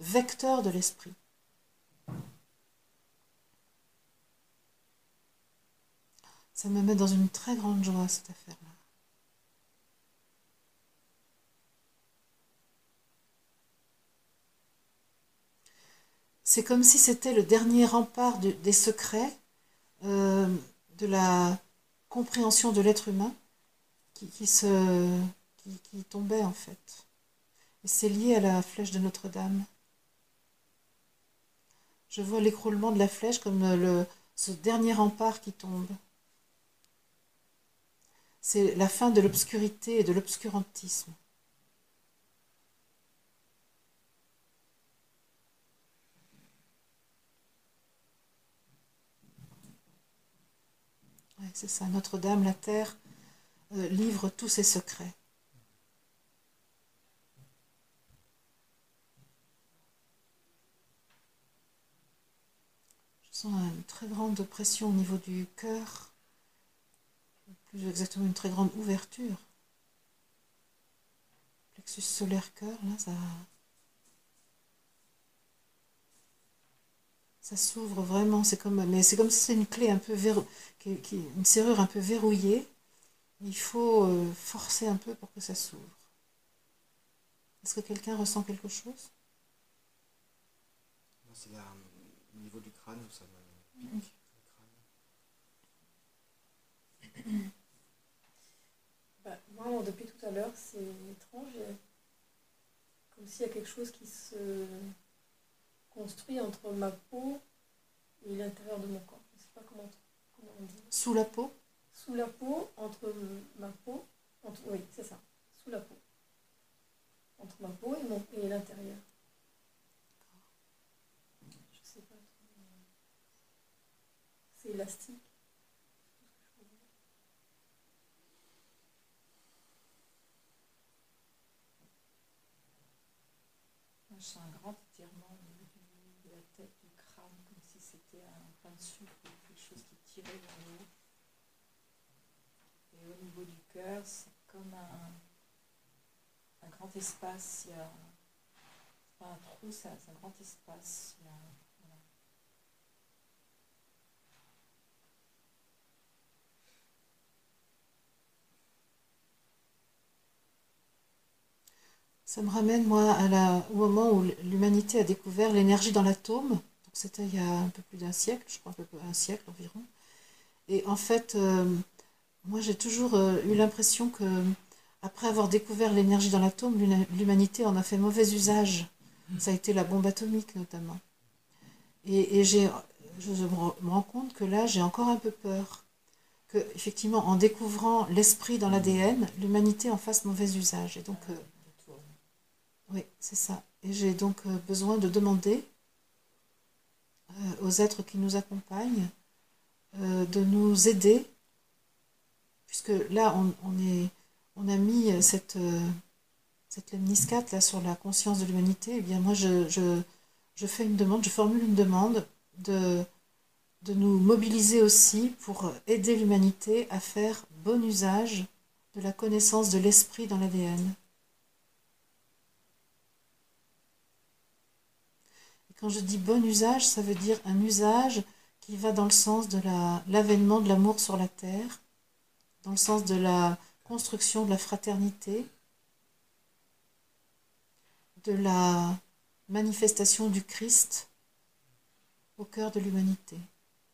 Speaker 1: vecteur de l'esprit. Ça me met dans une très grande joie, cette affaire-là. C'est comme si c'était le dernier rempart des secrets euh, de la compréhension de l'être humain qui, se, qui, tombait en fait. Et c'est lié à la flèche de Notre-Dame. Je vois l'écroulement de la flèche comme le, ce dernier rempart qui tombe. C'est la fin de l'obscurité et de l'obscurantisme. c'est ça, Notre-Dame, la terre, euh, livre tous ses secrets. Je sens une très grande pression au niveau du cœur, plus exactement une très grande ouverture. Plexus solaire cœur, là, ça. Ça s'ouvre vraiment, c'est comme, mais c'est comme si c'est une clé un peu verrou, une serrure un peu verrouillée il faut euh, forcer un peu pour que ça s'ouvre. Est-ce que quelqu'un ressent quelque chose?
Speaker 2: C'est au niveau du crâne où ça me pique.
Speaker 5: Le crâne. Depuis tout à l'heure, c'est étrange. Comme s'il y a quelque chose qui se construit entre ma peau et l'intérieur de mon corps. Je ne sais pas comment, comment on dit.
Speaker 1: Sous la peau
Speaker 5: sous la peau, entre ma peau, entre, oui, c'est ça, sous la peau. Entre ma peau et, mon, et l'intérieur. Je sais pas. C'est élastique.
Speaker 3: Un grand étirement de la tête, du crâne, comme si c'était un pain de sucre ou quelque chose qui tirait vers le haut. Et au niveau du cœur, c'est comme un, un, grand espace. Il y a pas un trou, c'est un grand espace. Il y a, voilà.
Speaker 1: Ça me ramène, moi, à la, au moment où l'humanité a découvert l'énergie dans l'atome. Donc, c'était il y a un peu plus d'un siècle, je crois, un peu un siècle environ. Et en fait, euh, moi, j'ai toujours euh, eu l'impression que, après avoir découvert l'énergie dans l'atome, l'humanité en a fait mauvais usage. Ça a été la bombe atomique, notamment. Et, j'ai, je me rends compte que là, j'ai encore un peu peur que, effectivement, en découvrant l'esprit dans l'ADN, l'humanité en fasse mauvais usage. Et donc, euh, oui, c'est ça. Et j'ai donc euh, besoin de demander aux êtres qui nous accompagnent de nous aider, puisque là, on, a mis cette, cette lemniscate là sur la conscience de l'humanité. Eh bien, moi, je, je, fais une demande, je formule une demande de, de nous mobiliser aussi pour aider l'humanité à faire bon usage de la connaissance de l'esprit dans l'ADN. Quand je dis bon usage, ça veut dire un usage qui va dans le sens de l'avènement de l'amour sur la terre, dans le sens de la construction de la fraternité, de la manifestation du Christ au cœur de l'humanité.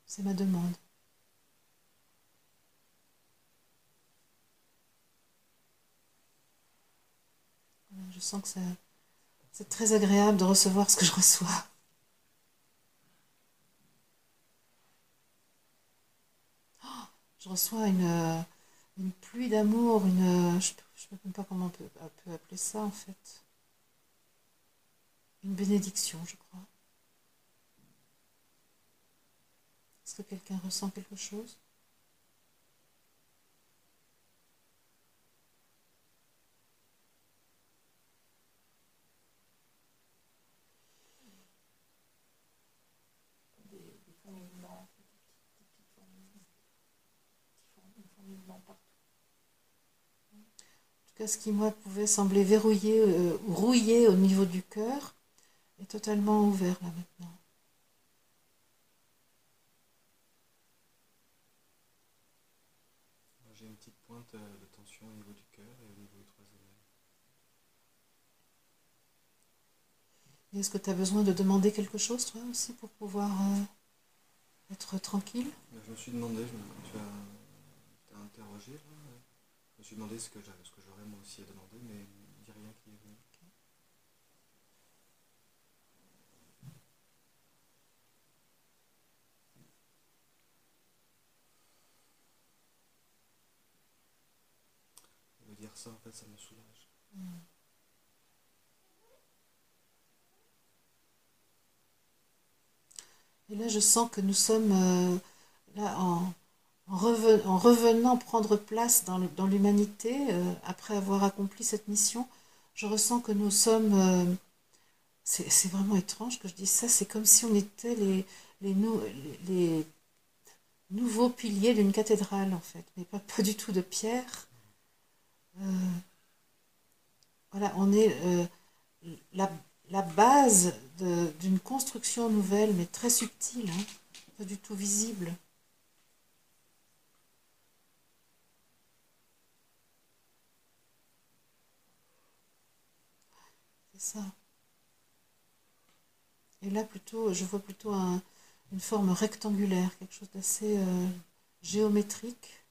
Speaker 1: C'est ma demande. Je sens que c'est très agréable de recevoir ce que je reçois. Je reçois une, une pluie d'amour, une, je ne sais pas comment on peut, appeler ça en fait. Une bénédiction, je crois. Est-ce que quelqu'un ressent quelque chose? Ce qui, moi, pouvait sembler verrouillé euh, ou rouillé au niveau du cœur est totalement ouvert là maintenant.
Speaker 2: J'ai une petite pointe euh, de tension au niveau du cœur et au niveau du troisième
Speaker 1: Est-ce que tu as besoin de demander quelque chose, toi aussi, pour pouvoir euh, être tranquille?
Speaker 2: Je me suis demandé, je tu as, interrogé, me suis demandé ce que j'avais moi aussi à demander, mais il n'y a rien qui est venu. Me dire ça, en fait, ça me soulage.
Speaker 1: Et là, je sens que nous sommes euh, là en en, revenant prendre place dans l'humanité, euh, après avoir accompli cette mission, je ressens que nous sommes... Euh, c'est vraiment étrange que je dise ça, c'est comme si on était les, nouveaux piliers d'une cathédrale, en fait, mais pas, du tout de pierre. Euh, voilà, on est la, la, base d'une construction nouvelle, mais très subtile, hein, pas du tout visible. Ça. Et là, plutôt, je vois plutôt une forme rectangulaire, quelque chose d'assez euh, géométrique.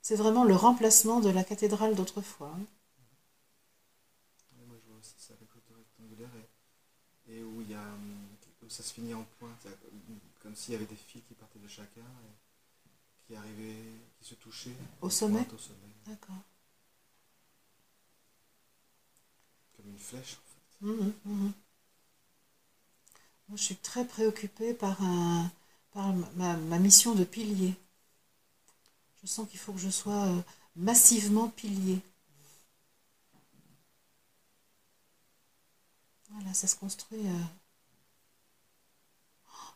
Speaker 1: C'est vraiment le remplacement de la cathédrale d'autrefois. Hein.
Speaker 2: moi, je vois aussi ça, chose de rectangulaire, et, où, il y a, ça se finit en pointe, comme s'il y avait des fils qui partaient de chacun, et qui arrivaient, qui se touchaient.
Speaker 1: Au sommet
Speaker 2: Au sommet.
Speaker 1: D'accord.
Speaker 2: Une flèche.
Speaker 1: Mhm, mhm. Moi, je suis très préoccupée par, un, par ma, mission de pilier. Je sens qu'il faut que je sois euh, massivement pilier. Voilà, ça se construit. Euh.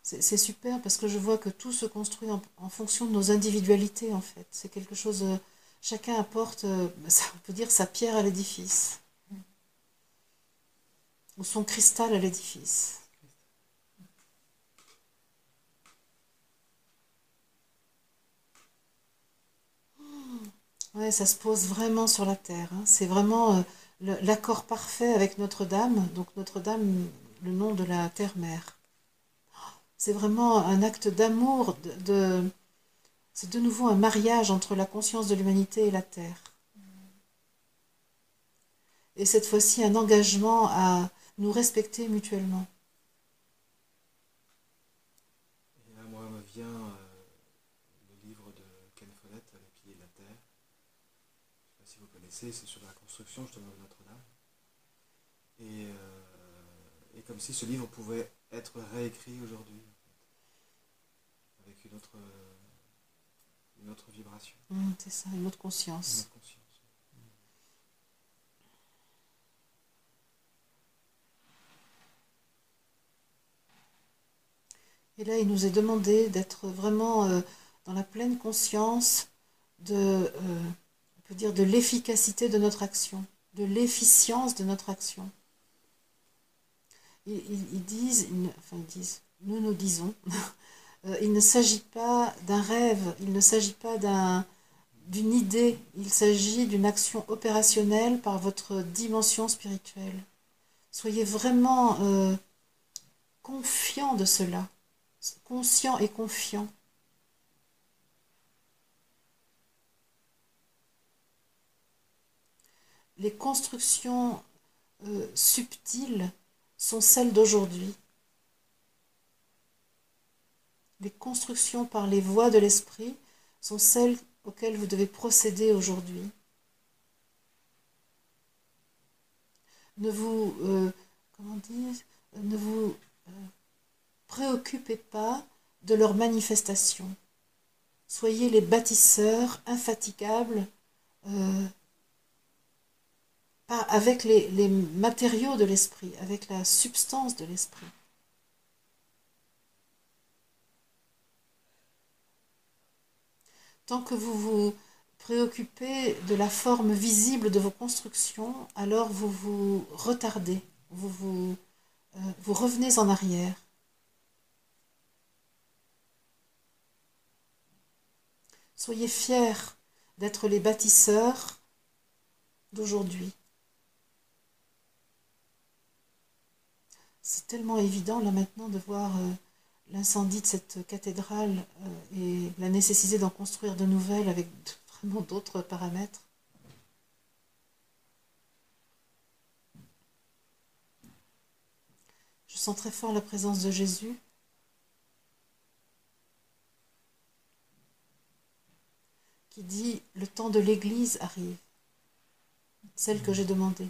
Speaker 1: C'est super parce que je vois que tout se construit en, fonction de nos individualités, en fait. C'est quelque chose. Euh, chacun apporte, on peut dire, sa pierre à l'édifice ou son cristal à l'édifice. Ouais, ça se pose vraiment sur la terre. Hein. C'est vraiment euh, l'accord parfait avec Notre-Dame. Donc Notre-Dame, le nom de la terre-mère. C'est vraiment un acte d'amour. De, c'est de nouveau un mariage entre la conscience de l'humanité et la terre. Et cette fois-ci, un engagement à, nous respecter mutuellement.
Speaker 2: Et là, moi, me vient euh, le livre de Ken Follett, Les pieds de la terre. Je ne sais pas si vous connaissez, c'est sur la construction justement de Notre-Dame. Et euh, et comme si ce livre pouvait être réécrit aujourd'hui, avec une autre, une autre vibration.
Speaker 1: Mmh, c'est ça, une autre conscience.
Speaker 2: Une autre conscience.
Speaker 1: Et là, il nous est demandé d'être vraiment euh, dans la pleine conscience de, euh, on peut dire, de l'efficacité de notre action, de l'efficience de notre action. Ils, disent, enfin ils disent, nous nous disons, euh, il ne s'agit pas d'un rêve, il ne s'agit pas d'un d'une idée, il s'agit d'une action opérationnelle par votre dimension spirituelle. Soyez vraiment euh, confiant de cela, conscient et confiant. Les constructions euh, subtiles sont celles d'aujourd'hui. Les constructions par les voies de l'esprit sont celles auxquelles vous devez procéder aujourd'hui. Ne vous, euh, comment dire, ne vous euh, préoccupez pas de leur manifestation. Soyez les bâtisseurs infatigables euh, avec les, matériaux de l'esprit, avec la substance de l'esprit. Tant que vous vous préoccupez de la forme visible de vos constructions, alors vous vous retardez, vous, vous, euh, vous revenez en arrière. Soyez fiers d'être les bâtisseurs d'aujourd'hui. C'est tellement évident là maintenant de voir euh, l'incendie de cette cathédrale euh, et la nécessité d'en construire de nouvelles avec vraiment d'autres paramètres. Je sens très fort la présence de Jésus. Qui dit le temps de l'Église arrive, celle que j'ai demandée,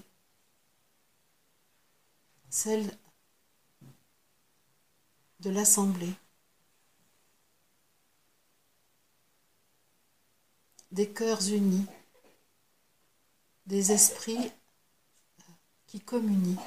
Speaker 1: celle de l'Assemblée, des cœurs unis, des esprits qui communient.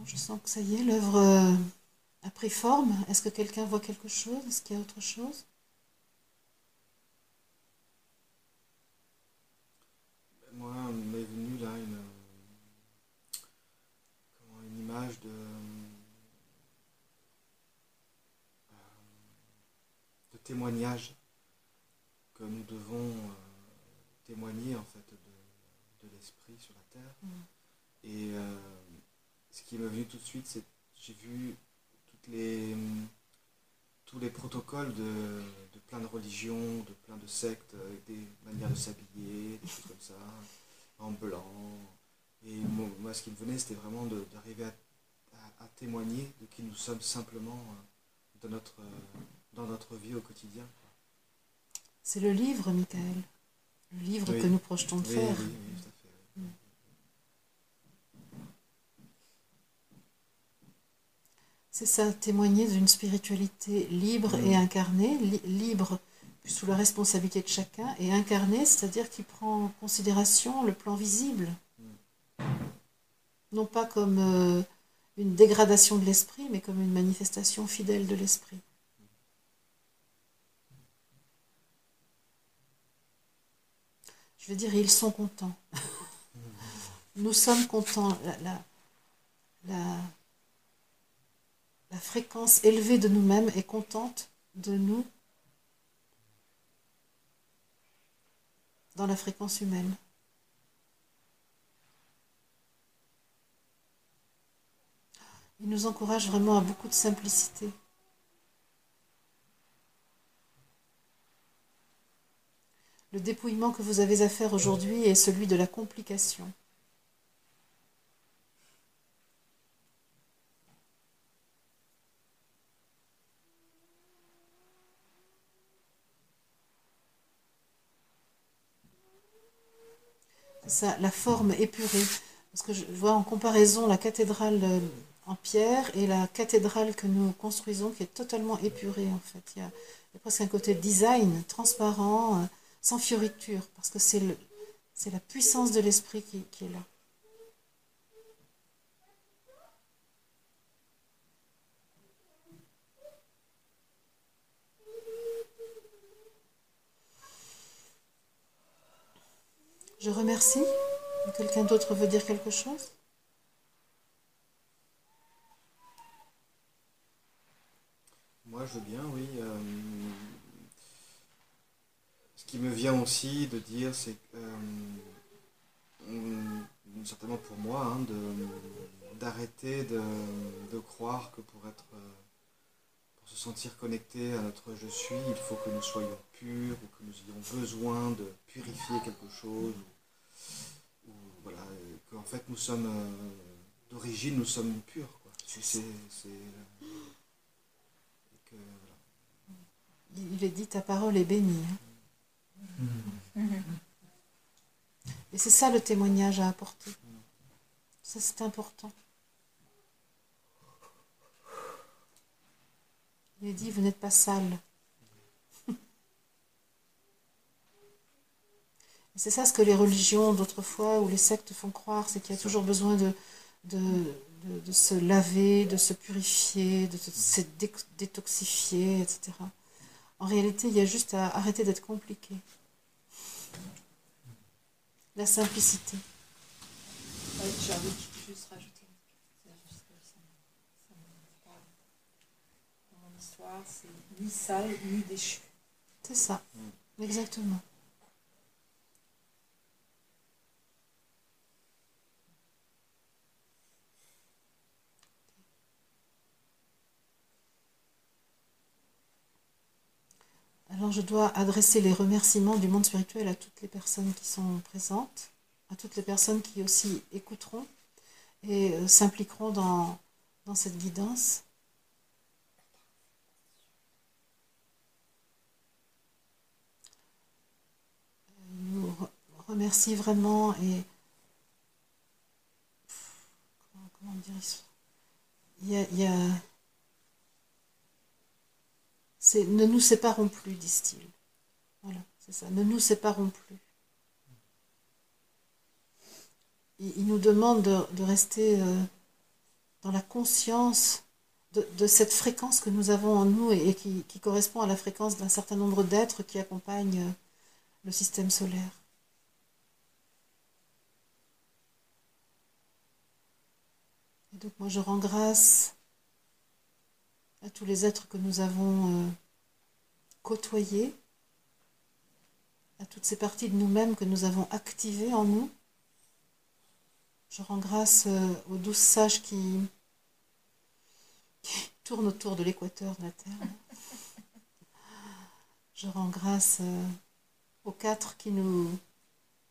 Speaker 1: Bon, je sens que ça y est, l'œuvre euh, a pris forme. Est-ce que quelqu'un voit quelque chose? Est-ce qu'il y a autre chose?
Speaker 2: Moi, m'est venue là une, comment, une image de, de témoignage que nous devons euh, témoigner en fait de, de l'esprit sur la terre.
Speaker 1: Mm.
Speaker 2: Et euh, ce qui m'est venu tout de suite, c'est j'ai vu toutes les, tous les protocoles de, de plein de religions, de plein de sectes, avec des manières de s'habiller, des choses comme ça, en blanc. Et moi, moi, ce qui me venait, c'était vraiment d'arriver à, à- à témoigner de qui nous sommes simplement euh, dans notre, euh, dans notre vie au quotidien.
Speaker 1: C'est le livre, Michael. Le livre
Speaker 2: Oui.
Speaker 1: que nous projetons de
Speaker 2: Oui,
Speaker 1: faire.
Speaker 2: oui, oui, tout à fait. oui.
Speaker 1: C'est ça, témoigner d'une spiritualité libre
Speaker 2: Mm.
Speaker 1: et incarnée, li- libre sous la responsabilité de chacun, et incarnée, c'est-à-dire qui prend en considération le plan visible. Non pas comme euh, une dégradation de l'esprit, mais comme une manifestation fidèle de l'esprit. Je veux dire, ils sont contents. Nous sommes contents. La, la, la, la fréquence élevée de nous-mêmes est contente de nous dans la fréquence humaine. Il nous encourage vraiment à beaucoup de simplicité. Le dépouillement que vous avez à faire aujourd'hui est celui de la complication. La forme épurée. Parce que je vois en comparaison la cathédrale euh, en pierre et la cathédrale que nous construisons qui est totalement épurée en fait. Il y a, presque un côté design, transparent, euh, sans fioriture, parce que c'est la puissance de l'esprit qui, qui est là. Je remercie. Quelqu'un d'autre veut dire quelque chose?
Speaker 2: Moi, je veux bien, oui. euh, ce qui me vient aussi de dire, c'est euh, on- certainement pour moi, hein, d'arrêter de, de croire que pour être, euh, se sentir connecté à notre je suis, il faut que nous soyons purs ou que nous ayons besoin de purifier quelque chose. Ou, ou voilà, euh, qu'en fait nous sommes, euh, d'origine, nous sommes purs. quoi. C'est- c'est- c'est, euh, et que, voilà.
Speaker 1: Il est dit ta parole est bénie. hein. Et c'est ça le témoignage à apporter. Ça, c'est important. Il est dit, vous n'êtes pas sale. C'est ça ce que les religions d'autrefois ou les sectes font croire, c'est qu'il y a toujours besoin de, de, de- se laver, de se purifier, de se dé- détoxifier, etc. En réalité, il y a juste à arrêter d'être compliqué. La simplicité.
Speaker 3: Ouais, J'ai envie de juste rajouter. c'est juste que ça me- ça me parle. C'est ni sale ni déchu.
Speaker 1: C'est ça. Exactement. Alors je dois adresser les remerciements du monde spirituel à toutes les personnes qui sont présentes, à toutes les personnes qui aussi écouteront et euh, s'impliqueront dans, dans cette guidance. Nous re- remercie vraiment et comment, dire il y a, y a- c'est ne nous séparons plus disent-ils. Voilà c'est ça ne nous séparons plus. Il, il nous demande de, de rester euh, dans la conscience de, de cette fréquence que nous avons en nous et, et qui, qui correspond à la fréquence d'un certain nombre d'êtres qui accompagnent euh, le système solaire. Et donc moi je rends grâce à tous les êtres que nous avons euh, côtoyés, à toutes ces parties de nous-mêmes que nous avons activées en nous. Je rends grâce euh, aux douze sages qui, tournent autour de l'équateur de la Terre. Je rends grâce euh, aux quatre qui, nous,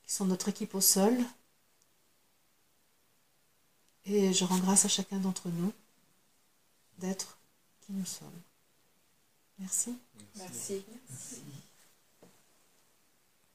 Speaker 1: qui sont notre équipe au sol. Et je rends grâce à chacun d'entre nous d'être qui nous sommes. Merci.
Speaker 3: Merci. Merci.